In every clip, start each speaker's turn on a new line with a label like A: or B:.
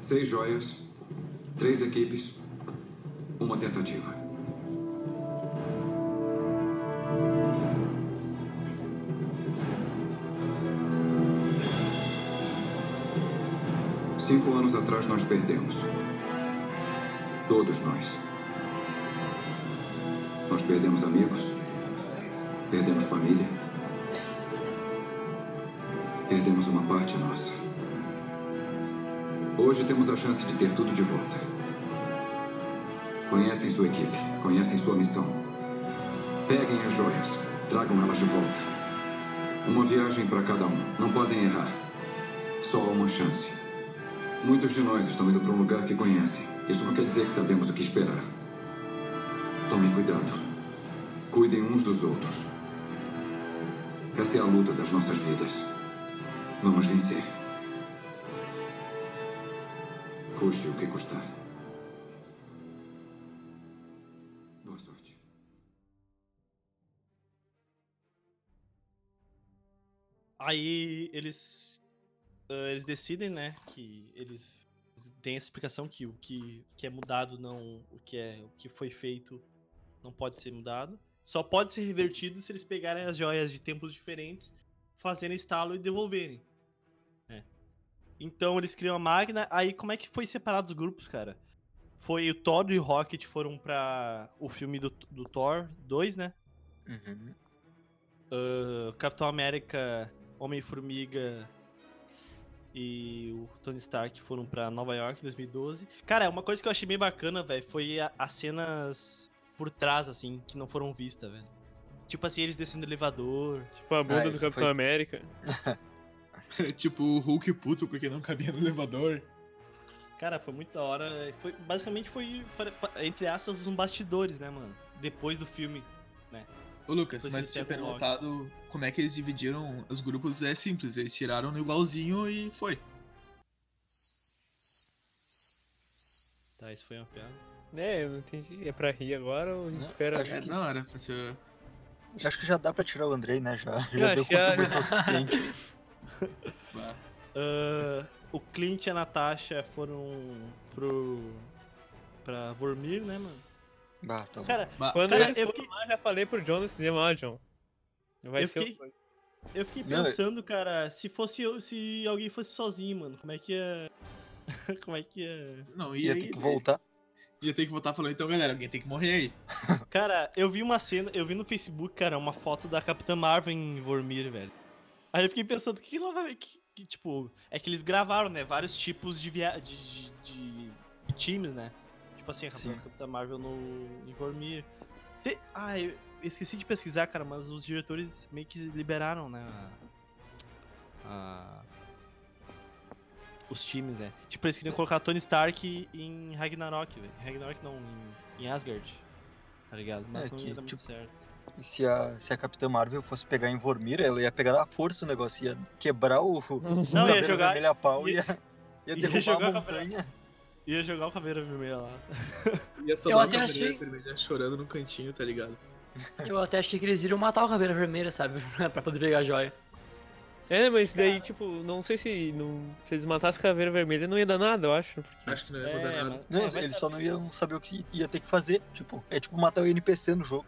A: Seis joias, três equipes, uma tentativa. Cinco anos atrás nós perdemos. Todos nós. Nós perdemos amigos, perdemos família, perdemos uma parte nossa. Hoje temos a chance de ter tudo de volta. Conhecem sua equipe, conhecem sua missão. Peguem as joias, tragam elas de volta. Uma viagem para cada um. Não podem errar. Só uma chance. Muitos de nós estão indo para um lugar que conhecem. Isso não quer dizer que sabemos o que esperar. Tomem cuidado. Cuidem uns dos outros. Essa é a luta das nossas vidas. Vamos vencer. Custe o que custar. Boa sorte.
B: Aí eles. ah, eles decidem, né? Que eles têm essa explicação que o que, que é mudado não. O que é. O que foi feito não pode ser mudado. Só pode ser revertido se eles pegarem as joias de tempos diferentes, fazerem estalo e devolverem. Então eles criam a máquina. Aí como é que foi separado os grupos, cara? Foi o Thor e o Rocket foram pra o filme do, do Thor 2, né?
C: Uhum.
B: Ah, Capitão América, Homem-Formiga e o Tony Stark foram pra Nova York em 2012. Cara, uma coisa que eu achei bem bacana, velho, foi a- as cenas por trás, assim, que não foram vistas, velho. Tipo assim, eles descendo o elevador.
D: Tipo a bunda
C: Ah,
D: do Capitão
C: foi-
D: América.
E: tipo o Hulk puto porque não cabia no elevador.
B: Cara, foi muito da hora. Foi, basicamente foi, entre aspas, um bastidores, né, mano? Depois do filme.
E: Ô Lucas,
B: Depois
E: mas tinha perguntado como é que eles dividiram os grupos. É simples, eles tiraram no igualzinho e foi.
B: Tá, isso foi uma piada.
D: É, eu não entendi. É pra rir agora ou a gente
C: Não,
D: espera?
C: acho
E: É,
C: que-
E: não, era pra ser.
C: Acho que já dá pra tirar o Andrei, né? Já,
D: Eu
C: já deu
D: que já-
C: contribuição suficiente.
B: Ah, o Clint e a Natasha foram pro. pra Vormir, né, mano?
C: Bah, tá bom.
B: Cara,
E: Bah,
D: Quando
B: Cara,
D: eles
B: eu fiquei-
D: lá, já falei pro John no cinema, ó, John. Vai
B: Eu
D: ser
B: fiquei- eu fiquei
C: Não, eu-
B: pensando, cara, se fosse eu- se alguém fosse sozinho, mano, como é que ia. como é que ia.
E: Não,
C: Ia
E: ia,
C: ter que voltar.
E: Ia ter que voltar falando, então, galera, alguém tem que morrer aí.
B: Cara, eu vi uma cena, eu vi no Facebook, cara, uma foto da Capitã Marvel em Vormir, velho. Aí eu fiquei pensando, o que, que ela vai. Que, que, tipo, é que eles gravaram, né? Vários tipos de, via... de, de, de- de times, né? Tipo assim, a. Capitã Marvel no em Vormir. Te- Ah, eu esqueci de pesquisar, cara, mas os diretores meio que liberaram, né? a- Os times, né? Tipo, eles queriam colocar Tony Stark em Ragnarok, velho. Ragnarok não, em, em Asgard. Tá ligado? Mas
C: É
B: não ia dar muito
C: tipo,
B: certo.
C: E se a, se a Capitã Marvel fosse pegar em Vormir, ela ia pegar na força o negócio, ia quebrar o, o
B: Não, ia
C: Caveira
B: jogar-
C: Vermelha a pau e
B: ia-
C: ia, ia derrubar
B: jogar
C: a
B: a Caveira-
C: montanha.
B: Ia jogar o Caveira Vermelha lá.
E: Ia sobrar
F: até
E: uma
F: achei-
E: vermelha, chorando no cantinho, tá ligado?
F: Eu até achei que eles iriam matar o Caveira Vermelha, sabe? pra poder pegar a joia.
D: É, mas daí, tipo, não sei se, não, se eles matassem a caveira vermelha não ia dar nada, eu acho. Porque...
E: Acho que não ia mudar nada.
B: mas-
C: Não,
B: é,
C: eles só
B: saber.
C: não iam saber o que ia ter que fazer. Tipo, é tipo matar o NPC no jogo.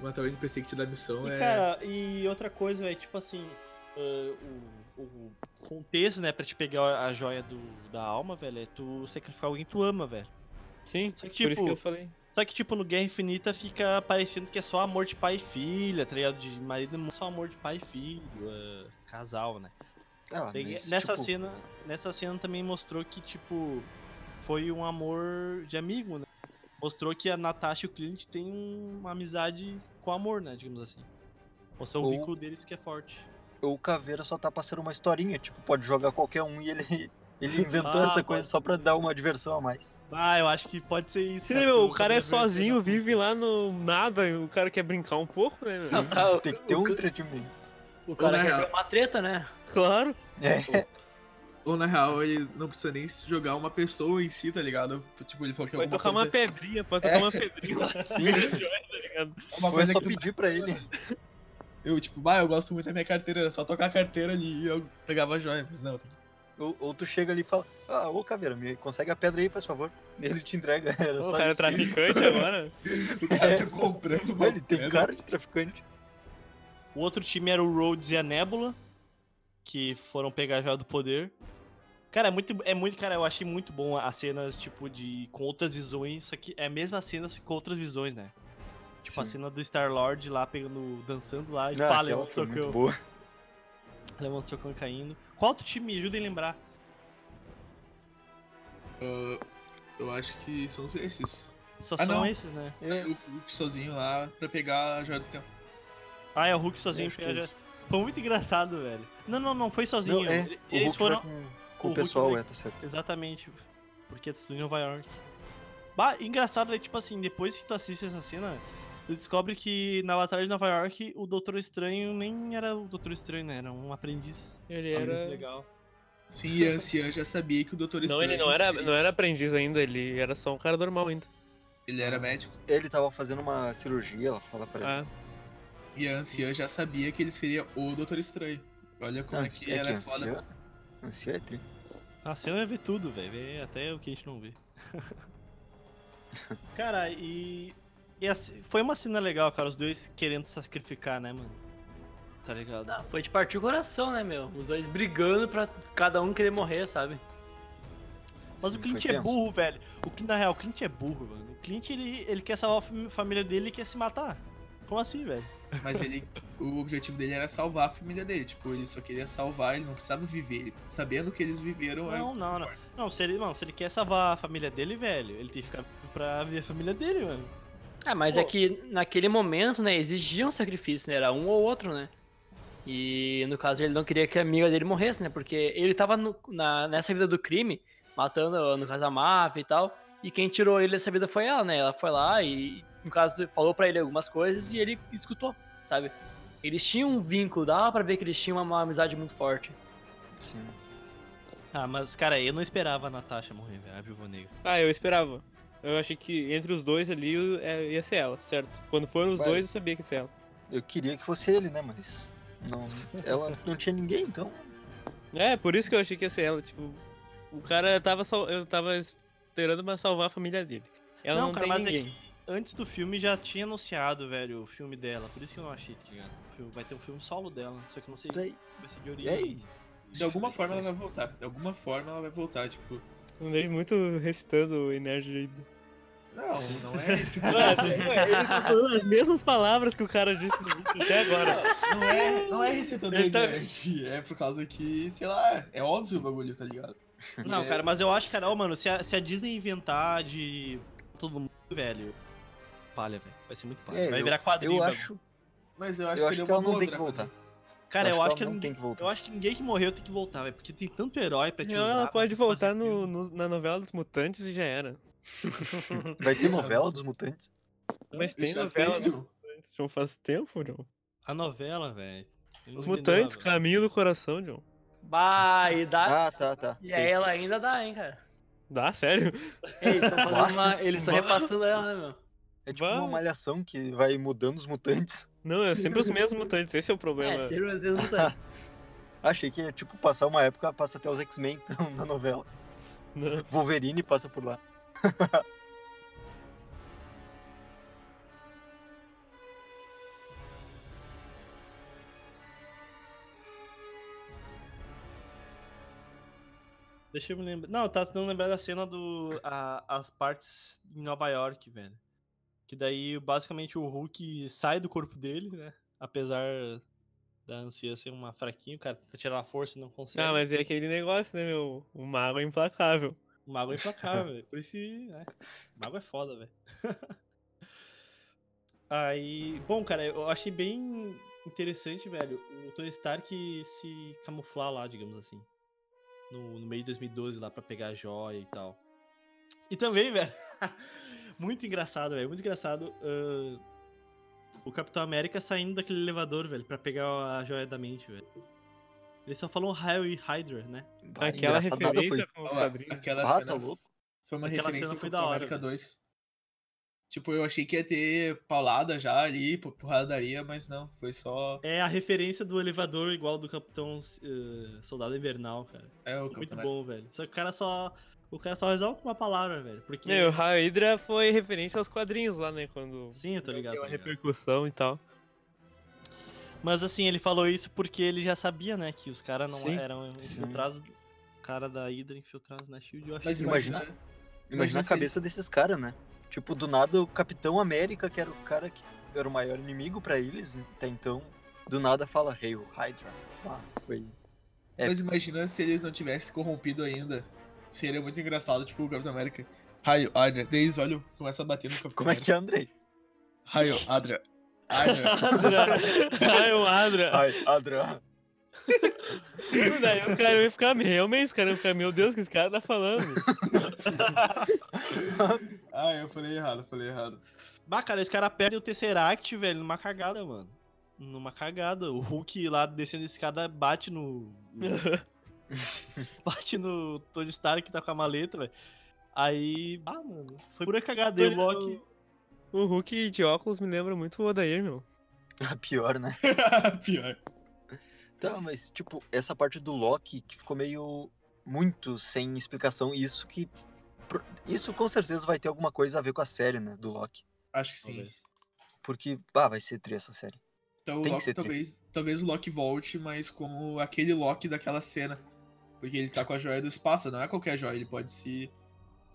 E: Matar o NPC que te dá missão
B: E
E: é.
B: cara, e outra coisa, velho, tipo assim, ah, o, o contexto, né, pra te pegar a joia do, da alma, velho, é tu sacrificar alguém que tu ama, velho.
D: Sim,
B: Só que,
D: por isso
B: tipo,
D: que eu falei.
B: Só que, tipo, no Guerra Infinita fica parecendo que é só amor de pai e filha, tá ligado? De marido e mulher, só amor de pai e filho, ah, casal, né?
C: Ah,
B: Tem-
C: mas,
B: nessa
C: tipo,
B: cena, nessa cena também mostrou que tipo foi um amor de amigo, né? Mostrou que a Natasha e o Clint têm uma amizade com amor, né, digamos assim. Mostrou o
C: Ou-
B: vínculo deles que é forte.
C: o Caveira só tá passando uma historinha. Tipo, pode jogar qualquer um e ele, ele inventou
B: Ah,
C: essa
B: pode
C: coisa só pra dar uma diversão a mais.
B: Ah, eu acho que pode ser isso.
D: Se
B: cara,
D: meu, o cara é sozinho,
B: da
D: vive lá no nada, o cara quer brincar um pouco, né?
C: Sim,
F: Ah,
C: tem que ter
F: o
C: um entretenimento.
F: O cara quer ver uma treta, né?
D: Claro.
C: É,
E: Ou na real, ele não precisa nem jogar uma pessoa em si, tá ligado? Tipo, ele falou que
D: Pode tocar uma
E: coisa...
D: pedrinha, pode
E: É.
D: tocar uma pedrinha lá.
C: sim.
D: tá ligado?
E: uma
C: Ou é
E: coisa
C: só
E: que
C: pedir pra ele.
E: Eu, tipo, bah, eu gosto muito da minha carteira, era só tocar a carteira ali e eu pegava a joia. Mas não, tem
C: Ou, ou tu chega ali e fala, ah, ô caveira, me consegue a pedra aí, faz favor. E ele te entrega. Era só
D: o cara é
C: isso.
D: traficante agora.
E: O cara
C: É.
E: tá comprando uma
C: Ué, Ele tem cara de traficante.
B: O outro time era o Rhodes e a Nebula, que foram pegar a joia do poder. Cara, é muito, é muito, cara, eu achei muito bom as cenas, tipo, de. com outras visões. Aqui é a mesma cena com outras visões, né? Tipo, a
C: Sim.
B: cena do Star-Lord lá pegando. dançando lá e
C: Ah,
B: pá, levando
C: foi muito
B: socão.
C: boa.
B: Levando socão caindo. Qual outro time? Me ajudem a lembrar.
E: Ah, eu acho que são esses.
B: Só
E: Ah,
B: são
E: não.
B: esses, né?
C: É,
E: O Hulk sozinho lá pra pegar a joia do tempo.
B: Ah, é o Hulk sozinho.
C: é isso.
B: Foi muito engraçado, velho. Não, não, não foi sozinho.
C: Não, é,
B: Eles
C: Hulk
B: foram.
C: vai com,
B: o
C: pessoal, é, tá certo.
B: Exatamente. Porque é tudo em Nova York. Bah, engraçado é tipo assim, depois que tu assiste essa cena, tu descobre que na Batalha de Nova York o Doutor Estranho nem era o Doutor Estranho, né? Era um aprendiz.
D: Ele
B: Sim,
D: era.
B: muito legal.
E: Sim, e a anciã já sabia que o Doutor
D: Não,
E: Estranho.
D: ele não era,
E: seria-
D: não era aprendiz ainda, ele era só um cara normal ainda.
E: Ele era médico.
C: Ele tava fazendo uma cirurgia, ela fala pra ele.
D: Ah,
E: E a anciã já sabia que ele seria o Doutor Estranho. Olha como é
C: Anci-
E: que
C: é que
E: era foda.
C: Anciã, anciã é tri.
B: A cena vê tudo, velho. Vê até o que a gente não vê. cara, e. e assim, foi uma cena legal, cara. Os dois querendo se sacrificar, né, mano? Tá ligado?
F: Ah, foi de partir o coração, né, meu? Os dois brigando pra cada um querer morrer, sabe?
B: Mas
C: Sim,
B: o Clint
C: foi
B: é
C: tenso.
B: burro, velho. O Clint, na real, o Clint é burro, mano. O Clint, ele, ele quer salvar a família dele e quer se matar. Como assim, velho?
E: Mas ele. o objetivo dele era salvar a família dele. Tipo, ele só queria salvar, ele não precisava viver. Sabendo que eles viveram. é-
B: Não, não, não. Não, se ele, não, se ele quer salvar a família dele, velho, ele tem que ficar pra ver a família dele, mano.
F: Ah, mas
B: Pô.
F: é que naquele momento, né, exigia um sacrifício, né? Era um ou outro, né? E no caso ele não queria que a amiga dele morresse, né? Porque ele tava no- na, nessa vida do crime, matando, no caso, a máfia e tal. E quem tirou ele dessa vida foi ela, né? Ela foi lá e, no caso, falou pra ele algumas coisas e ele escutou, sabe? Eles tinham um vínculo, dava pra ver que eles tinham uma, uma amizade muito forte.
C: Sim.
B: Ah, mas, cara, eu não esperava a Natasha morrer, velho, a Viúva Negra.
D: Ah, eu esperava. Eu achei que entre os dois ali é, ia ser ela, certo? Quando foram os
C: Vai.
D: dois, eu sabia que ia ser ela.
C: Eu queria que fosse ele, né, mas... Não, ela não tinha ninguém, então...
D: É, por isso que eu achei que ia ser ela, tipo... O cara tava sal... Eu tava esperando pra salvar a família dele. Ela não,
B: cara,
D: tem
B: mas
D: ninguém.
B: é que antes do filme já tinha anunciado, velho, o filme dela. Por isso que eu não achei, tá ligado? O filme- Vai ter um filme solo dela, só que eu não sei se vai ser de
C: e
B: origem.
C: aí?
E: De alguma forma ela vai voltar. De alguma forma ela vai voltar, tipo.
D: Andei muito recitando o Nerd ainda.
E: Não, não é esse.
D: Mano, ele tá falando as mesmas palavras que o cara disse no vídeo até agora.
E: Não é, não é recitador
B: Ele tá-
E: nerd. É por causa que, sei lá, é óbvio o bagulho, tá ligado?
B: Não,
E: É-
B: cara, mas eu acho, cara, ó, mano, se a, se a Disney inventar de todo mundo, velho, palha, velho. Vai ser muito palha.
C: É,
B: vai
C: eu-
B: virar quadrinho.
C: Eu
B: bagulho.
C: acho,
E: Mas eu acho
C: eu
E: que
C: acho que ela não tem que voltar.
B: Cara, eu, acho que
C: ela não
B: ninguém,
C: tem que voltar.
B: eu acho que ninguém que morreu tem que voltar, velho. Porque tem tanto herói pra te
D: Não,
B: usar.
D: ela pode voltar no, no- na novela dos mutantes e já era.
C: Vai ter novela dos mutantes?
D: Mas tem
E: Já
D: novela
E: tem,
D: dos mutantes, John. Faz tempo, John.
B: A novela, velho.
D: Os mutantes,
B: a novela.
D: caminho do coração, John.
F: Bah, e dá.
C: Ah, tá, tá.
F: e aí ela ainda dá, hein, cara.
D: Dá, sério?
F: Ei. Eles estão repassando ela, né, meu?
C: É tipo uma
D: Vai.
C: malhação que vai mudando os mutantes.
D: Não, é sempre os mesmos mutantes, esse é o problema.
F: É, sempre às vezes não tá.
C: Achei que ia, tipo, passar uma época, passa até os X-Men então, na novela.
D: Não.
C: Wolverine passa por lá.
B: Deixa eu me lembrar. Não, tava tentando lembrar da cena do. a- as partes em Nova York, velho. Que daí, basicamente, o Hulk sai do corpo dele, né? Apesar da anciã ser uma fraquinha, o cara tenta tirar a força e não consegue.
D: Ah, mas é aquele negócio, né, meu? O mago é implacável.
B: O mago é implacável, velho. Por isso né? O mago é foda, velho. Aí. Bom, cara, eu achei bem interessante, velho, o Tony Stark se camuflar lá, digamos assim. No, no meio de 2012 lá pra pegar a joia e tal. E também, velho. Muito engraçado, velho. Muito engraçado. ah, o Capitão América saindo daquele elevador, velho, pra pegar a joia da mente, velho. Ele só falou Raio e Hydra, né?
C: Bah,
D: Aquela referência
C: foi.
D: com
E: Ó,
D: quadrinhos.
E: aquela
C: Ah,
E: cena
C: tá louco.
E: foi uma
B: Aquela
E: referência
B: foi da hora,
E: América
B: velho.
E: 2. Tipo, eu achei que ia ter paulada já ali, por- porradaria, mas não, foi só.
B: É a referência do elevador igual do Capitão eh, Soldado Invernal, cara.
E: É o
B: Muito
E: Capitão
B: bom, velho. Só que o cara só. O cara só resolve com uma palavra, velho. Porque.
D: Meu, o Hydra foi referência aos quadrinhos lá, né? Quando
B: Sim, eu tô ligado.
D: deu a repercussão e tal.
B: Mas assim, ele falou isso porque ele já sabia, né? Que os caras não
D: Sim.
B: eram infiltrados. O cara da Hydra infiltrados na Shield. Eu acho
E: Mas
B: que-
C: Imagina-
E: imagina.
C: Imagina
E: Imagina
C: a cabeça desses caras, né? Tipo, do nada o Capitão América, que era o cara que era o maior inimigo pra eles até então, do nada fala Hail Hydra. Ah, foi. É.
E: Mas imagina se eles não tivessem corrompido ainda. Seria muito engraçado, tipo, o Capitão América. Raio, Adria. Daí eles olham, começam a bater no Capitão
C: Como é
E: América.
C: que é, Andrei?
E: Raio, Adria. Adria.
D: Adra. Ai, o Adra.
C: Ai, Adra.
D: Daí os caras iam ficar, realmente, os caras iam ficar, meu Deus, o que esse cara tá falando?
E: ah, eu falei errado, falei errado.
B: Bah, cara, os caras perdem o Tesseract, velho, numa cagada, mano. Numa cagada. O Hulk lá descendo esse cara bate no. bate no Tony Stark que tá com a maleta, velho. Aí. Ah, mano. Foi pura cagada. O Loki.
D: O Hulk de óculos me lembra muito o Odair, meu.
C: Pior, né?
E: Pior.
C: Tá, mas tipo, essa parte do Loki que ficou meio muito sem explicação, e isso que. Isso com certeza vai ter alguma coisa a ver com a série, né? Do Loki.
E: Acho que sim.
C: Porque, ah, vai ser tri essa série.
E: Então o
C: Tem que
E: Loki
C: tri.
E: talvez, talvez o Loki volte, mas como aquele Loki daquela cena. Porque ele tá com a joia do espaço, não é qualquer joia, ele pode se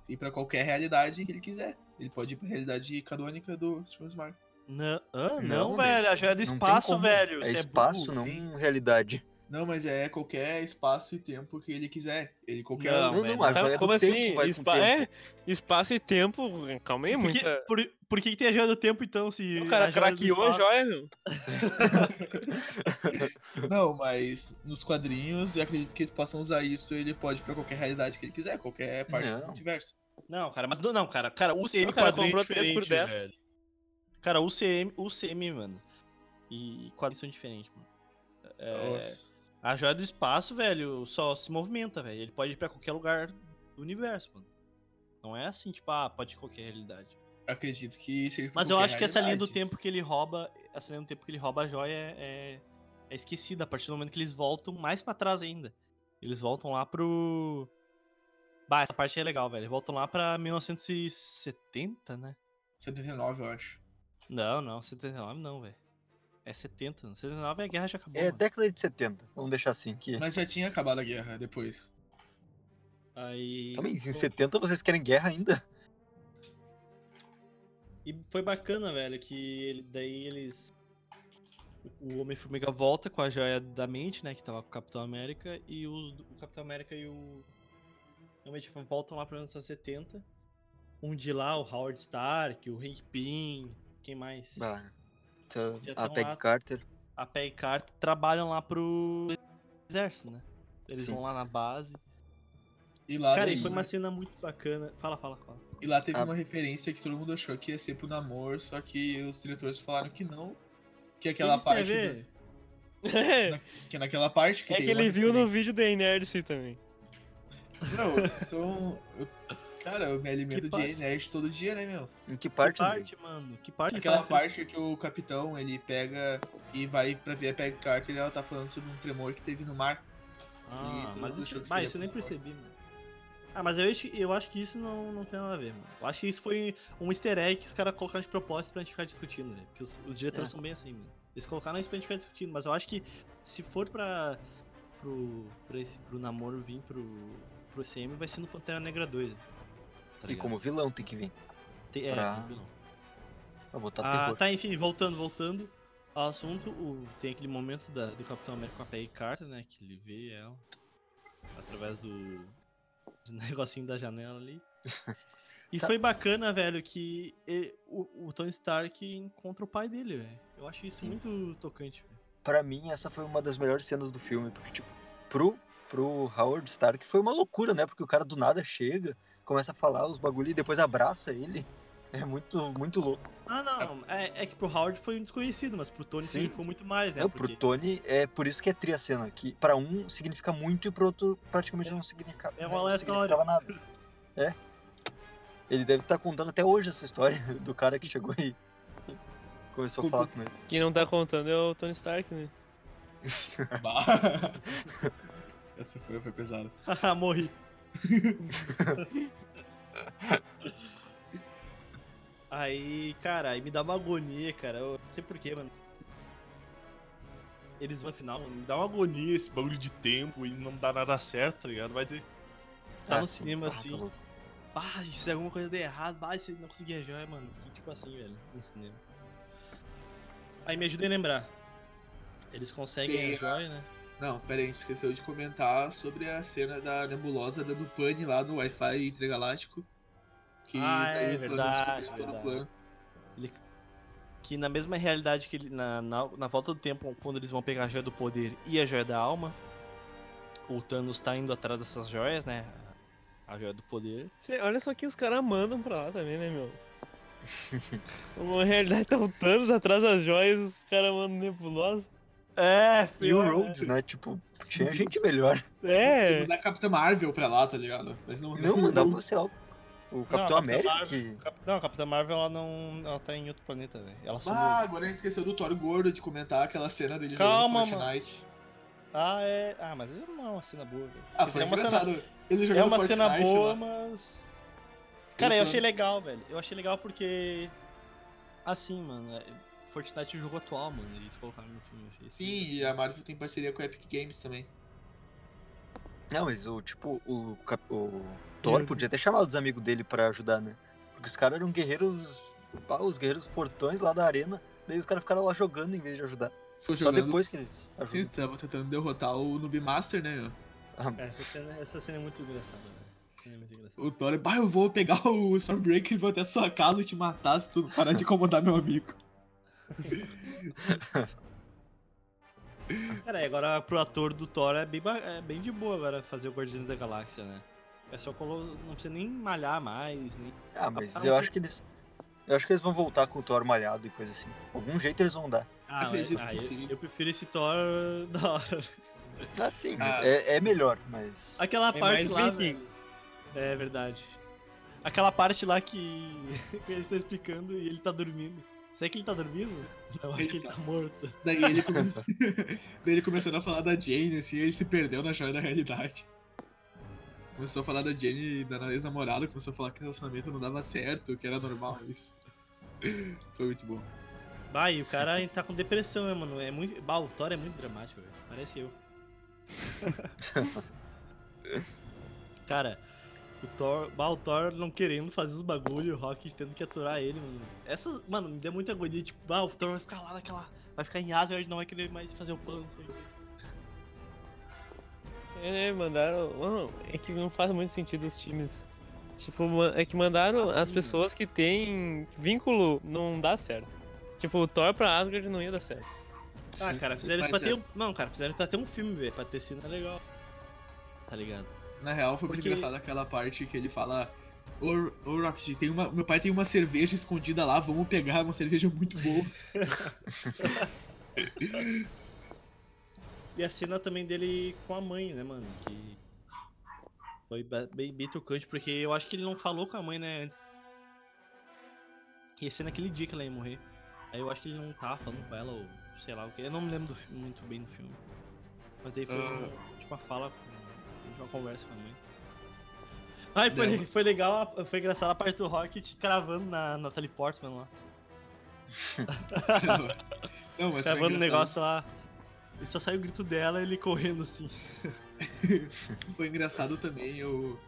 E: ir pra qualquer realidade que ele quiser. Ele pode ir pra realidade canônica do Steven Smart.
B: Não, ah, não,
C: Não,
B: velho. A joia do espaço, velho.
C: É
B: Você
C: espaço,
B: burro.
C: não
E: sim.
C: realidade.
E: Não, mas é qualquer espaço e tempo que ele quiser. Ele qualquer.
B: Não,
C: Não, não,
D: Tá,
C: joia
D: como
C: do tempo
D: assim?
C: vai com
D: Espa- é, espaço e tempo. Calma aí,
B: Por que,
D: muita.
B: por, por que, que tem a joia do tempo, então, se.
D: O cara
B: do
D: craqueou a joia, meu.
E: Não, mas nos quadrinhos, eu acredito que eles possam usar isso. Ele pode ir pra qualquer realidade que ele quiser, qualquer parte do
C: Não.
E: multiverso.
B: Não, cara, mas não, não, cara. Cara, o CM
D: cara
B: quadrinho
D: comprou
B: é
D: três por
B: diferente,
D: 10.
B: velho. Cara, o CM, o CM, mano. E quadrinhos são diferentes, mano. É,
E: Nossa.
B: A joia do espaço, velho, só se movimenta, velho. Ele pode ir pra qualquer lugar do universo, mano. Não é assim, tipo, ah, pode ir qualquer realidade.
E: Acredito que seja pra
B: Mas eu acho que essa linha do
E: realidade.
B: tempo que ele rouba, essa linha do tempo que ele rouba a joia é, é esquecida a partir do momento que eles voltam mais pra trás ainda. Eles voltam lá pro. Bah, essa parte é legal, velho. Eles voltam lá pra 1970, né?
E: 79, eu acho.
B: Não, não, 79 não, velho. É 70. 79 a guerra já acabou.
C: É
B: mano.
C: década de 70, vamos deixar assim. Que...
E: Mas já tinha acabado a guerra depois.
B: Aí.
C: Também, em
B: foi-
C: 70 vocês querem guerra ainda?
B: E foi bacana, velho, que ele, daí eles. O Homem-Formiga volta com a joia da mente, né? Que tava com o Capitão América. E os, o Capitão América e o. Realmente voltam lá pra 1970. Um de lá, o Howard Stark, o Hank Pym. Quem mais?
C: Bah,
B: Já
C: a Peg
B: lá.
C: Carter.
B: A Peg Carter trabalham lá pro exército, né? Eles
C: Sim.
B: vão lá na base.
E: E lá,
B: Cara,
E: daí-
B: e foi uma cena muito bacana. Fala, fala, fala.
E: e lá teve
C: Ah.
E: uma referência que todo mundo achou que ia ser pro namoro, só que os diretores falaram que não. Que aquela
B: Que isso tem a
E: parte. do-
D: É,
E: que naquela parte que
D: é
E: tem
D: que ele viu no
E: referência-
D: vídeo da Inercy também.
E: Não, são. Cara, eu me alimento de nerd todo dia, né, meu?
C: Em que
B: Que
C: parte, Andrei?
B: parte, mano? Que parte?
E: Aquela parte que o capitão ele pega e vai pra ver a Peg Carter e ela tá falando sobre um tremor que teve no mar.
B: Ah, mas isso,
E: que seria
B: isso eu nem percebi, mano. Ah, mas eu acho, eu acho que isso não, não tem nada a ver, mano. Eu acho que isso foi um easter egg que os caras colocaram de propósito pra gente ficar discutindo, né? Porque os, os diretores
C: É.
B: são bem assim, mano. Eles colocaram isso pra gente ficar discutindo, mas eu acho que se for pra. pro. pra esse, pro namoro vir pro. pro CM, vai ser no Pantera Negra 2. Tá
C: E como vilão tem que vir.
B: Tem, é,
C: pra-
B: tem vilão.
C: Pra botar
B: Ah,
C: terror.
B: tá, enfim, voltando, voltando ao assunto, o- tem aquele momento da- do Capitão América com a Peggy Carter, né? Que ele vê ela através do, do negocinho da janela ali. E
C: Tá.
B: foi bacana, velho, que e- o, o Tony Stark encontra o pai dele, velho. Eu acho isso
C: Sim.
B: muito tocante, velho.
C: Pra mim, essa foi uma das melhores cenas do filme, porque, tipo, pro, pro Howard Stark foi uma loucura, né? Porque o cara do nada chega, começa a falar os bagulho e depois abraça ele. É muito, muito louco.
B: Ah, não, é, é que pro Howard foi um desconhecido, mas pro Tony
C: Sim.
B: significou muito mais, né?
C: Não, pro
B: porque
C: Tony, é por isso que é tri a cena, que pra um significa muito e pro outro praticamente não significa,
B: É um
C: não significava nada. Ele deve estar contando até hoje essa história do cara que chegou e começou a falar com ele.
D: Quem não tá contando é o Tony Stark, né?
E: Bah. Essa foi, foi pesada.
B: Haha, Morri. aí, cara, aí me dá uma agonia, cara. Eu não sei porquê, mano. Eles vão no final, mano, me dá uma agonia esse bagulho de tempo e não dá nada certo, tá ligado? Vai dizer. Tá
C: Ah,
B: no
C: sim.
B: cinema
C: Ah, tá
B: assim. Ah, se alguma coisa der errado, bah, se não conseguir a joia, mano. Fiquei tipo assim, velho, no cinema. Aí me ajuda a lembrar. Eles conseguem
E: Tem
B: a joia, né?
E: Não, pera aí, a gente esqueceu de comentar sobre a cena da nebulosa dando pane lá no Wi-Fi intergaláctico. Que
B: Ah,
E: daí
B: é
E: o
B: verdade,
E: todo o
B: verdade.
E: plano.
B: Ele- Que na mesma realidade que ele. Na, na, na volta do tempo, quando eles vão pegar a joia do poder e a joia da alma, o Thanos tá indo atrás dessas joias, né? A joia do poder.
D: Cê- olha só que os caras mandam pra lá também, né, meu? Uma realidade tá o Thanos atrás das joias, os caras mandam nebulosa.
B: É,
C: E o Rhodes, né? Tipo, tinha gente melhor.
D: É,
E: Mandar a Capitã Marvel pra lá, tá ligado? Mas não,
C: Não, mandava, sei lá, o Capitão
B: a
C: América, que
B: Cap- Não, a Capitã Marvel ela não. Ela tá em outro planeta, velho. Ela sumiu.
E: Ah, agora a gente esqueceu do Thor gordo de comentar aquela cena dele
B: Calma,
E: jogando Fortnite.
B: Ah, é. Ah, mas não é uma cena boa, velho.
E: Ah, foi
B: é uma
E: engraçado.
B: cena,
E: Ele
B: é
E: jogando
B: uma
E: Fortnite
B: cena boa,
E: lá.
B: mas. Cara, eu achei legal, velho. Eu achei legal porque. Assim, mano. é- Fortnite é o jogo atual, mano. Eles colocaram no filme. achei
E: Sim, e a Marvel tem parceria com a Epic Games também.
C: Não, mas o tipo, o, o Thor podia ter chamado os amigos dele pra ajudar, né? Porque os caras eram guerreiros. pá, os guerreiros fortões lá da arena. Daí os caras ficaram lá jogando em vez de ajudar.
E: Foi
C: Só
E: jogando.
C: depois que eles
E: Sim,
C: ajudam.
E: tava tentando derrotar o Noob Master, né? meu?
C: Ah,
B: É, essa cena, essa cena é muito engraçada, cena é muito engraçada.
E: O Thor, bah, eu vou pegar o Stormbreaker e vou até a sua casa e te matar se tu parar de incomodar meu amigo.
B: Cara, e agora pro ator do Thor é bem, é bem de boa agora fazer o Guardiões da Galáxia, né? É só colo... não precisa nem malhar mais, nem.
C: Ah, mas
B: Ah,
C: eu acho que eles. Eu acho que eles vão voltar com o Thor malhado e coisa assim. Algum jeito eles vão dar.
B: Ah,
E: Acredito
B: ah,
E: que
B: eu,
E: sim.
B: eu prefiro esse Thor da hora.
C: Ah, sim,
E: Ah.
C: é, é melhor, mas.
B: Aquela
D: É
B: parte lá, velho. É verdade. Aquela parte lá que, que eles estão explicando e ele tá dormindo. Será que ele tá dormindo? Não, acho que ele tá morto.
E: Daí ele, come... Daí ele começando a falar da Jane, assim, ele se perdeu na joia da realidade. Começou a falar da Jane e da ex-namorada, começou a falar que o relacionamento não dava certo, que era normal isso. Foi muito bom.
B: Bah, e o cara tá com depressão, né, mano? É muito... Bah, o Thor é muito dramático, velho. Parece eu. cara, o Thor... Bah, o Thor não querendo fazer os bagulho, o Rocket tendo que aturar ele, mano. Essas... Mano, me deu muita agonia, tipo, bah, o Thor vai ficar lá naquela... Vai ficar em Asgard, não vai querer mais fazer o plano, não sei o quê.
D: É, né, mandaram. Mano, é que não faz muito sentido os times. Tipo, é que mandaram
B: Ah,
D: as pessoas que têm vínculo, não dá certo. Tipo, o Thor pra Asgard não ia dar certo.
B: Ah, cara, fizeram isso pra ter
E: é-
B: um... Não, cara, fizeram isso pra ter um filme, velho. Pra ter cena legal. Tá ligado?
E: Na real, foi muito
B: Porque-
E: engraçado aquela parte que ele fala. Ô, ô Rocket, tem uma... meu pai tem uma cerveja escondida lá, vamos pegar, uma cerveja muito boa.
B: E a cena também dele com a mãe, né, mano? Que foi bem, bem tocante, porque eu acho que ele não falou com a mãe, né, antes. Ia ser naquele dia que ela ia morrer. Aí eu acho que ele não tava falando com ela, ou sei lá o que. Eu não me lembro do muito bem do filme. Mas aí foi um- tipo uma fala, uma conversa com a mãe. Ai, foi, foi legal, foi engraçado a parte do Rocket cravando na Natalie Portman lá.
E: Não, mas foi
B: Cravando o
E: engraçado.
B: negócio lá. E só saiu o grito dela e ele correndo assim.
E: Foi engraçado também o,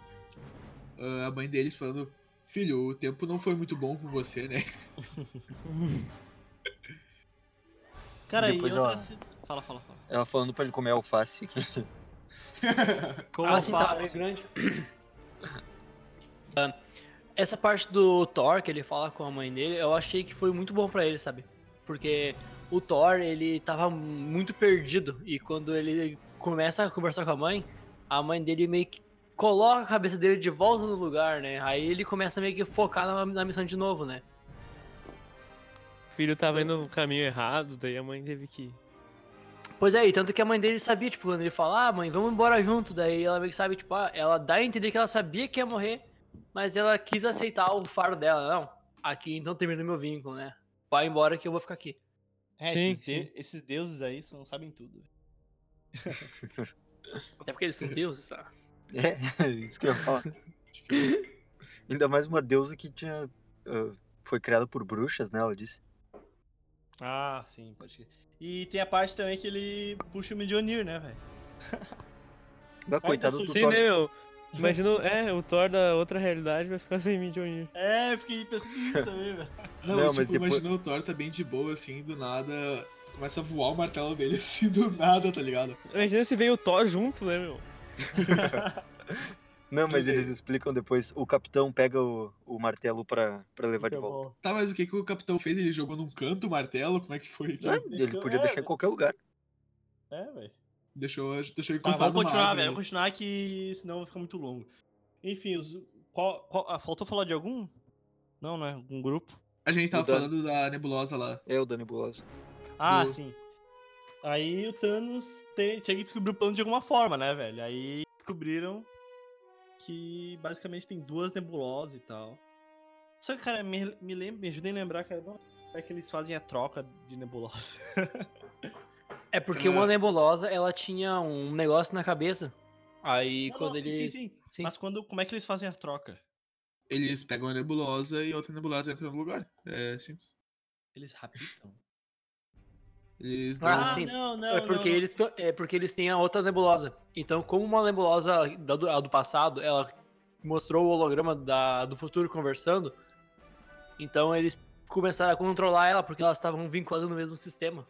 E: a mãe deles falando: Filho, o tempo não foi muito bom com você, né?
B: Cara,
C: Depois
B: e outra
C: ela-
B: cena- Fala, fala, fala.
C: Ela falando pra ele comer alface.
B: Como
F: ah, sim, tá grande. Ah, Essa parte do Thor, que ele fala com a mãe dele, eu achei que foi muito bom pra ele, sabe? Porque o Thor, ele tava muito perdido. E quando ele começa a conversar com a mãe, a mãe dele meio que coloca a cabeça dele de volta no lugar, né? Aí ele começa meio que focar na, na missão de novo, né?
D: O filho tava indo no caminho errado, daí a mãe teve que.
F: Pois é, e tanto que a mãe dele sabia, tipo, quando ele fala, ah, mãe, vamos embora junto. Daí ela meio que sabe, tipo, ah, ela dá a entender que ela sabia que ia morrer, Mas ela quis aceitar o faro dela. Não, aqui então termina o meu vínculo, né? Vai embora que eu vou ficar aqui.
B: É,
D: Sim,
B: esses, de- esses deuses aí só não sabem tudo.
F: Até porque eles são deuses, tá?
C: É, isso que eu ia falar. Ainda mais uma deusa que tinha. ah, foi criada por bruxas, né? Ela disse.
B: Ah, sim, pode ser. E tem a parte também que ele puxa o Mjolnir, né, velho?
C: Mas coitado do
D: Sim,
C: Thor.
D: né, meu? Imagina, é, o Thor da outra realidade vai ficar sem Mjolnir.
B: É, eu fiquei pensando nisso também, velho.
E: Não,
C: Não,
E: tipo,
C: mas depois-
E: imagina o Thor tá bem de boa, assim, do nada. Começa a voar o martelo dele assim do nada, tá ligado?
D: Imagina se veio o Thor junto, né, meu?
C: Não, mas eles explicam depois. O capitão pega o, o martelo pra, pra levar de volta.
E: Tá, mas o que, que o capitão fez? Ele jogou num canto o martelo? Como é que foi?
C: Ele podia deixar em qualquer lugar.
B: É, velho.
E: Deixou, deixou
B: Tá,
E: encostado
B: vamos
E: numa
B: continuar, velho. Vamos continuar que senão vai ficar muito longo. Enfim, os, qual, qual- ah, faltou falar de algum? Não, né? Algum grupo?
E: A gente tava
C: O
E: falando da nebulosa lá.
C: É o da nebulosa.
B: Ah,
E: Do-
B: sim. Aí o Thanos tem- tinha que descobrir o plano de alguma forma, né, velho? Aí descobriram que basicamente tem duas nebulosas e tal. Só que, cara, me, me, lembra, me ajudem a lembrar, cara, como é que eles fazem a troca de nebulosa.
F: É porque
E: É.
F: uma nebulosa, ela tinha um negócio na cabeça. Aí
B: Não,
F: quando
B: não,
F: ele.
B: sim, sim, sim.
F: Sim.
B: Mas quando, como é que eles fazem a troca?
E: Eles pegam a nebulosa e outra nebulosa entra no lugar. É simples.
B: Eles rapidam?
E: Eles dão...
F: Ah, sim.
B: não, não,
F: é, porque
B: não.
F: Eles, é porque eles têm a outra nebulosa. Então, como uma nebulosa da do, a do passado, ela mostrou o holograma da, do futuro conversando, então eles começaram a controlar ela porque elas estavam vinculadas no mesmo sistema.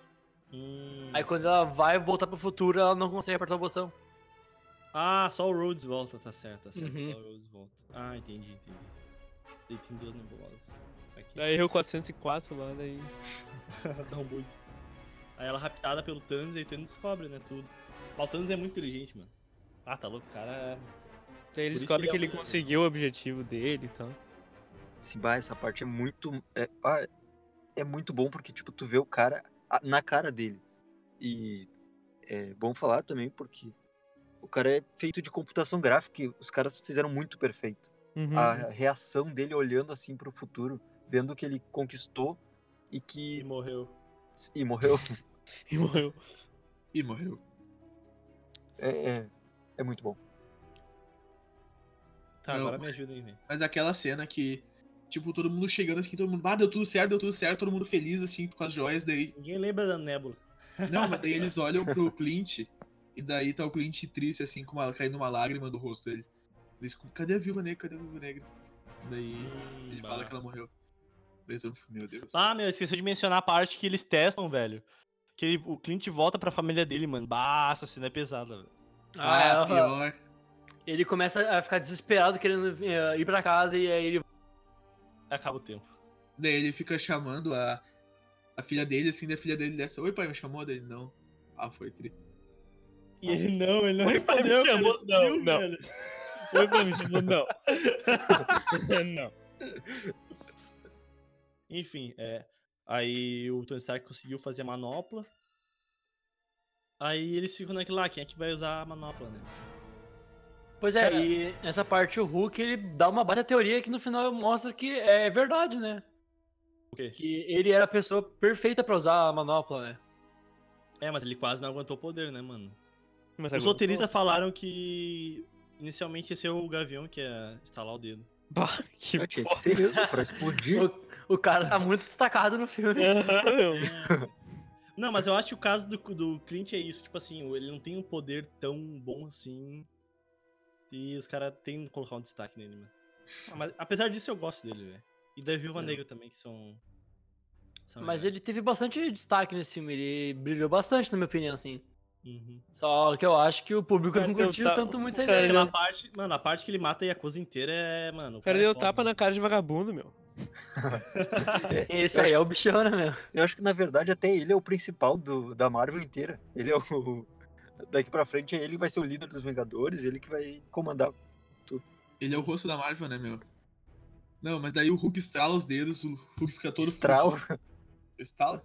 B: Hum.
F: Aí quando ela vai voltar pro futuro, ela não consegue apertar o botão.
B: Ah, só o Rhodes volta, tá certo, tá certo.
F: Uhum.
B: Só o Rhodes volta. Ah, entendi, entendi. Ele tem duas nebulosas.
D: Daí o 404 lá, daí.
B: Dá um bug. Aí ela é raptada pelo Thanos e aí o Thanos descobre, né, tudo. Mas o Thanos é muito inteligente, mano. Ah, tá louco, o cara é...
D: Daí ele descobre
B: que
D: que
B: ele é
D: conseguiu o objetivo dele e tal.
C: Sim, bah, essa parte é muito. É, ah, é muito bom porque, tipo, tu vê o cara a- na cara dele. E é bom falar também porque o cara é feito de computação gráfica e os caras fizeram muito perfeito.
D: Uhum.
C: A reação dele olhando assim pro futuro, vendo que ele conquistou e
B: E
C: que.
B: morreu.
C: E morreu.
D: E morreu.
E: E morreu.
C: É, é, é muito bom.
B: Tá,
E: Não.
B: agora me ajudem, velho.
E: Mas aquela cena que, tipo, todo mundo chegando assim, todo mundo, ah, deu tudo certo, deu tudo certo, todo mundo feliz, assim, com as joias, daí.
B: Ninguém lembra da nébula.
E: Não, mas daí eles olham pro Clint, e daí tá o Clint triste, assim, com uma, caindo uma lágrima do rosto dele. Eles ficam, cadê a Viúva Negra? Cadê a Viúva Negra? Daí
B: Hum,
E: ele
B: bah.
E: fala que ela morreu. Daí todo mundo, meu Deus.
B: Ah, meu, esqueceu de mencionar a parte que eles testam, velho. Que ele- o Clint volta pra família dele, mano. Bah, essa cena é pesada, velho.
E: Ah, é a
F: aham.
E: pior.
F: Ele começa a ficar desesperado querendo eh, ir pra casa e aí ele.
B: Acaba o tempo.
E: Daí ele fica chamando a, a filha dele, assim, da filha dele dessa, oi pai, me chamou? Daí não. Ah, foi tri.
B: E ele não, ele não
D: Oi, pai, me
B: respondeu, cara.
D: chamou? Não, não.
B: velho.
D: Oi, pra mim, tipo, não. não.
B: Enfim, é. Aí o Tony Stark conseguiu fazer a manopla. Aí eles ficam naquilo lá, quem é que vai usar a manopla, né?
F: Pois é,
B: Cara-
F: e nessa parte o Hulk ele dá uma baita teoria que no final mostra que é verdade, né?
B: O quê?
F: Que ele era a pessoa perfeita pra usar a manopla, né?
B: É, mas ele quase não aguentou o poder, né, mano?
D: Mas
B: Os roteiristas falaram que inicialmente ia ser o Gavião que ia instalar o dedo.
D: Bah, que
C: tinha que
D: foda.
C: ser mesmo, pra explodir.
F: O, cara tá muito destacado no filme.
B: Não, mas eu acho que o caso do, do Clint é isso, tipo assim, ele não tem um poder tão bom assim. E os caras têm que colocar um destaque nele, mano. Ah, mas apesar disso, eu gosto dele, velho. E da Viúva
C: É.
B: Negra também, que são. são
F: Mas
B: legais.
F: ele teve bastante destaque nesse filme, ele brilhou bastante, na minha opinião, assim.
B: Uhum.
F: Só que eu acho que o público
D: Cara,
F: não curtiu
D: ta-
F: tanto muito essa
D: cara
F: ideia.
D: Deu-
B: parte, mano, a parte que ele mata a Yakuza inteira é, mano.
D: O cara
B: é
D: deu
B: foda,
D: tapa na cara de vagabundo, meu.
F: Esse aí é o bichão, né, meu?
C: Eu acho que na verdade até ele é o principal do, da Marvel inteira. Ele é o. Daqui pra frente ele vai ser o líder dos Vingadores, ele que vai comandar.
E: Ele é o rosto da Marvel, né, meu? Não, mas daí o Hulk estrala os dedos, o Hulk fica todo
C: Estrala.
E: Estrala?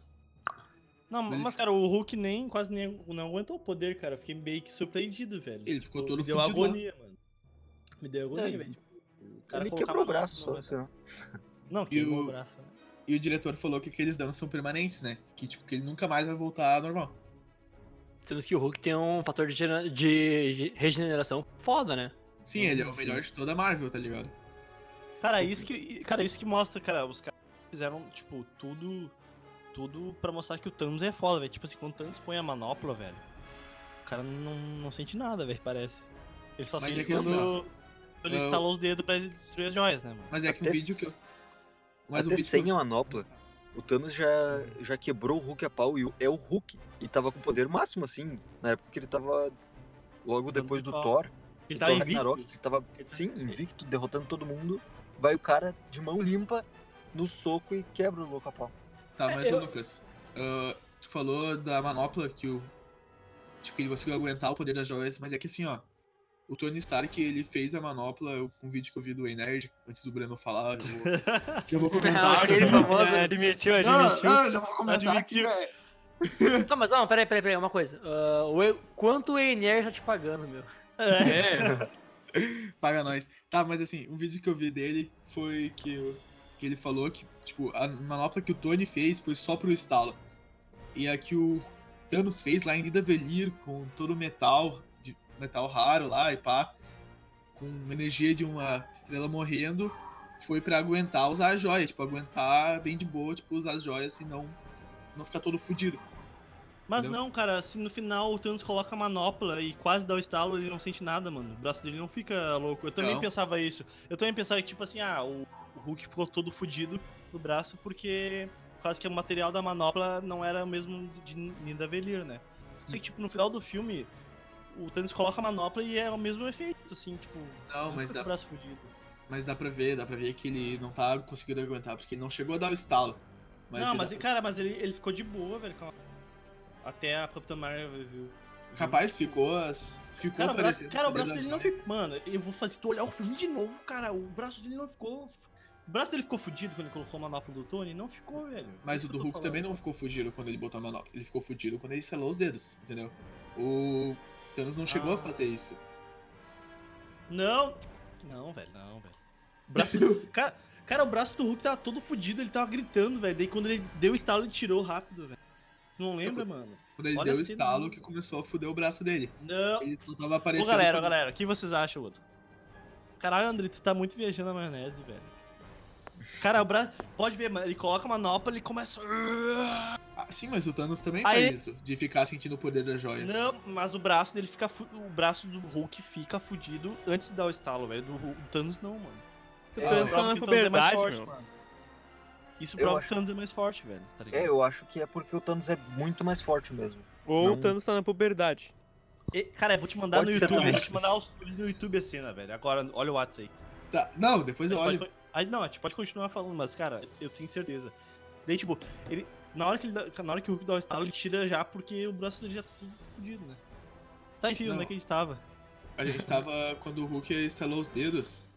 B: Não, mas, cara, o Hulk nem quase nem não aguentou o poder, cara. Fiquei meio que surpreendido, velho.
E: Ele ficou
B: Tipo,
E: todo
B: Me deu
E: fudido lá.
B: agonia, mano. Me deu agonia,
C: É,
B: velho. O cara
C: Ele quebrou o braço só, sei lá.
B: Não, quebrou
E: o-
B: o braço. né?
E: E o diretor falou que aqueles danos são permanentes, né? Que, tipo, que ele nunca mais vai voltar ao normal.
F: Sendo que o Hulk tem um fator de, gera- de- regeneração foda, né?
E: Sim, ele é o
C: Sim.
E: melhor de toda a Marvel, tá ligado?
B: Cara, isso que, cara, isso que mostra, cara, os caras fizeram, tipo, tudo tudo pra mostrar que o Thanos é foda, velho. Tipo assim, quando o Thanos põe a manopla, velho, o cara não, não sente nada, velho, parece. Ele só
E: Mas
B: sente
E: é que
B: quando, quando ele
E: eu-
B: estalou os dedos pra destruir as joias, né, mano?
E: Mas é que
C: Até
E: vídeo que eu. Mas
C: Até sem a manopla, o Thanos já, já quebrou o Hulk a pau e é o Hulk. E tava com poder máximo, assim, na época que ele tava logo depois do. Thor.
B: Ele
C: do
B: tá
C: Thor
B: invicto.
C: Ragnarok, que ele tava,
B: tá-
C: sim, invicto, derrotando todo mundo. Vai o cara de mão limpa no soco e quebra o louco a pau.
E: Tá, mas
F: eu-
E: Lucas, ah, tu falou da manopla que o. Tipo, que ele conseguiu aguentar o poder das joias, mas é que assim, ó. O Tony Stark, ele fez a manopla, um vídeo que eu vi do Nerd, antes do Breno falar, eu vou, que eu vou comentar.
F: Aquele famoso-
D: É, admitiu,
E: Não,
D: admitiu.
E: não, já vou comentar aqui,
B: Admitiu.
E: velho.
F: Não, mas não, peraí, peraí, peraí, uma coisa. Ah, o quanto o Ener tá te pagando, meu?
E: É. Paga nós. Tá, mas assim, um vídeo que eu vi dele foi que, eu- que ele falou que, tipo, a manopla que o Tony fez foi só pro estalo. E a que o Thanos fez lá em Nidavellir, com todo o metal, metal raro lá e pá, com energia de uma estrela morrendo, foi pra aguentar usar a joia, tipo, aguentar bem de boa, tipo, usar as joias e não, não ficar todo fudido.
B: Mas
E: Entendeu?
B: não, cara, se no final o Thanos coloca a manopla e quase dá o estalo, ele não sente nada, mano. O braço dele não fica louco. Eu também
E: Não.
B: pensava isso. Eu também pensava que, tipo assim, ah, o, Hulk ficou todo fudido no braço porque quase que o material da manopla não era o mesmo de Nidavellir, né? Só que, tipo, no final do filme, o Thanos coloca a manopla e é o mesmo efeito, assim, tipo.
E: Não, mas dá,
B: braço fudido.
E: mas dá pra ver, dá pra ver que ele não tá conseguindo aguentar, porque ele não chegou a dar o estalo.
B: não,
E: ele
B: mas,
E: dá-
B: cara, mas ele, ele ficou de boa, velho. com a- Até a Capitã Marvel viu.
E: Capaz, ficou. as- Ficou
B: Cara, o braço, cara, o braço dele não
E: joia.
B: ficou. Mano, eu vou fazer tu olhar o filme de novo, cara. O braço dele não ficou. O braço dele ficou fudido quando ele colocou a manopla do Tony? Não ficou, velho.
E: Mas o do Hulk
B: falando.
E: também não ficou fugido quando ele botou a manopla. Ele ficou fugido quando ele selou os dedos, entendeu? O Thanos não chegou
B: Ah.
E: a fazer isso.
B: Não. Não, velho, não, velho. Braço do... cara, cara, o braço do Hulk tava todo fudido, ele tava gritando, velho. Daí quando ele deu o estalo, ele tirou rápido, velho. Não lembra, mano?
E: Quando ele
B: Olha
E: deu o estalo que começou a fuder o braço dele.
B: Não.
E: Ele só tava
B: Ô,
E: aparecendo.
B: galera, ô,
E: quando-
B: galera, o que vocês acham, Odo? Caralho, André, tu tá muito viajando na maionese, velho. Cara, o braço. Pode ver, mano. Ele coloca a manopla e começa.
E: Ah, sim, mas o Thanos também
B: Aí-
E: faz isso. De ficar sentindo o poder das joias.
B: Não, mas o braço dele fica. fu- O braço do Hulk fica fudido antes de dar o estalo, velho. Do Hulk- do Thanos não, mano.
C: O
B: Isso
C: Thanos
D: tá na
B: que o Thanos é mais
D: puberdade,
B: forte,
D: meu.
B: mano. Isso
C: Eu
B: prova que
C: acho-
B: o Thanos é mais forte, velho. Tá?
C: É, eu acho que é porque o Thanos é muito mais forte mesmo.
D: Ou
C: Não.
D: o Thanos tá na puberdade.
B: E, cara, eu vou te mandar
C: Pode
B: no YouTube.
C: também.
B: Vou te mandar os- no YouTube a cena, velho. Agora, olha o WhatsApp aí.
E: Tá, Não, depois eu olho.
B: pode- Aí, não, a gente pode continuar falando, mas, cara, eu tenho certeza. Daí, tipo, ele. Na hora que, ele dá- na hora que o Hulk dá o estalo, ele tira já porque o braço dele já tá tudo fudido, né? Tá, enfim,
E: Não.
B: onde é que a gente tava?
E: A gente tava. Quando o Hulk estalou os dedos.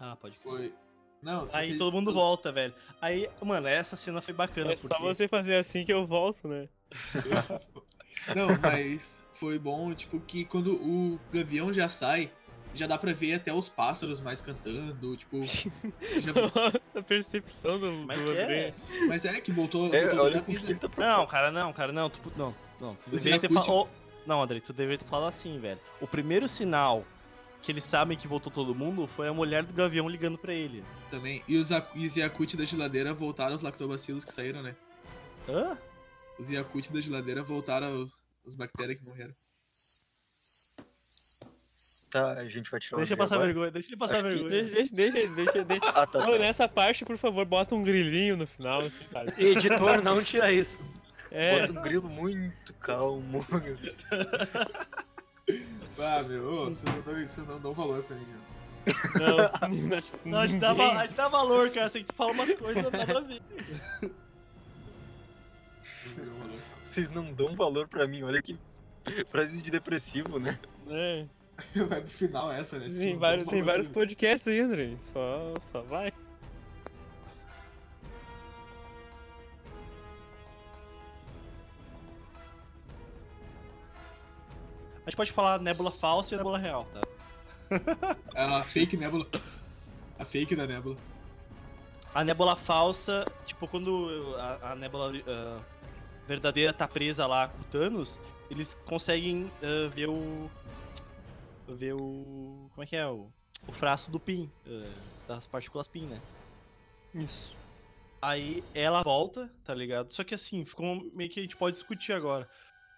B: Ah, pode
E: Foi. Não, só
B: Aí todo mundo volta, velho. Aí, mano, essa cena foi bacana.
D: É só
B: porque...
D: você fazer assim que eu volto, né?
E: Não, mas foi bom, tipo, que quando o Gavião já sai, já dá pra ver até os pássaros mais cantando, tipo. já-
D: a percepção do,
B: Mas
D: do
B: que é?
D: André.
E: Mas é que voltou.
C: É,
E: voltou
C: olha
E: da vida.
C: tá
B: Não, cara, não, cara, não. Tu, não, não. Tu deveria ter falado. Não, André, tu deveria ter falado assim, velho. O primeiro sinal que eles sabem que voltou todo mundo foi a mulher do Gavião ligando pra ele.
E: também. E os, e os Yakut da geladeira voltaram os lactobacilos que saíram, né?
B: Hã?
E: Os Yakut da geladeira voltaram as bactérias que morreram.
C: Tá, a gente vai tirar o
B: Deixa eu passar
C: agora.
B: vergonha, deixa ele passar
C: Acho que-
B: vergonha.
D: Deixa, deixa, deixa, deixa.
C: Ah, tá,
D: Ô,
C: tá.
D: nessa parte, por favor, bota um grilinho no final, assim, sabe?
F: Editor, não tira isso.
D: É,
C: Bota um grilo muito calmo.
E: Ah, meu, ô, vocês não dão, vocês não valor pra mim,
D: não, acho que
B: Não, a gente, dá,
D: ninguém-
B: va- a gente dá valor, cara. Você que fala umas coisas nada a ver.
C: Vocês não dão valor pra mim, olha que frase de depressivo, né?
D: É,
E: Vai pro final essa, né?
D: Tem vários, tem vários podcasts aí, André. Só, só vai.
B: A gente pode falar nébula falsa e nébula real, tá?
E: É uma fake nébula. A fake da Nebula.
B: A nébula falsa, tipo, quando a, a nébula ah, verdadeira tá presa lá com o Thanos, eles conseguem ah, ver o. ver o. como é que é? O, o frasco do PIN, ah, das partículas PIN, né?
D: Isso.
B: Aí ela volta, tá ligado? Só que assim, ficou meio que a gente pode discutir agora.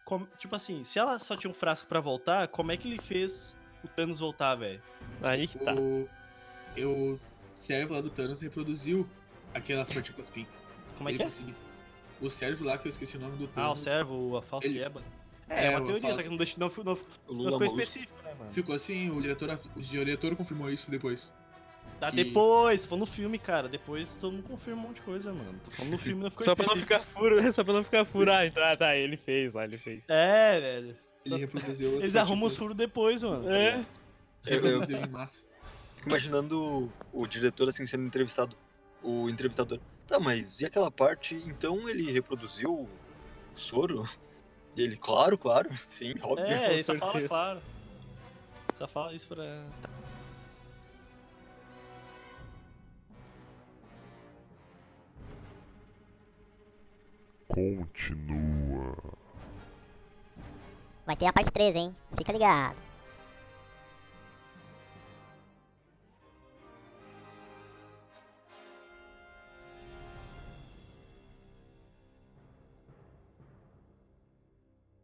B: Como- tipo assim, se ela só tinha um frasco pra voltar, como é que ele fez o Thanos voltar, velho?
D: Aí que tá.
E: O, o servo lá do Thanos reproduziu aquelas partículas PIN.
B: Como é
E: Ele
B: que é?
E: conseguiu. O servo lá, que eu esqueci o nome do
B: Ah, o
E: Thanos.
B: servo, a falsa
E: Ele-
B: Eba. É, é uma teoria, só que não, deixa, não, não,
C: O
B: não ficou específico, né, mano?
E: Ficou assim, o diretor, o diretor confirmou isso depois.
B: Tá
E: que-
B: depois, tô falando no filme, cara. Depois todo mundo confirma um monte de coisa, mano. Tô falando no filme, não ficou
D: Só pra não
B: específico.
D: ficar furo, né? Só pra não ficar furo. Ah, tá, tá, ele fez lá, ele fez.
B: É, velho.
E: Ele reproduziu as
B: Eles arrumam os furos depois, mano.
D: É.
C: Eu, eu
E: Reproduziu em massa.
C: fico imaginando o, o diretor assim sendo entrevistado. O entrevistador. Tá, mas e aquela parte? Então ele reproduziu o soro? E ele, claro, claro. Sim, óbvio.
B: É, ele só fala, claro. Só fala isso pra.
G: Continua.
H: Vai ter a parte 3, hein? Fica ligado.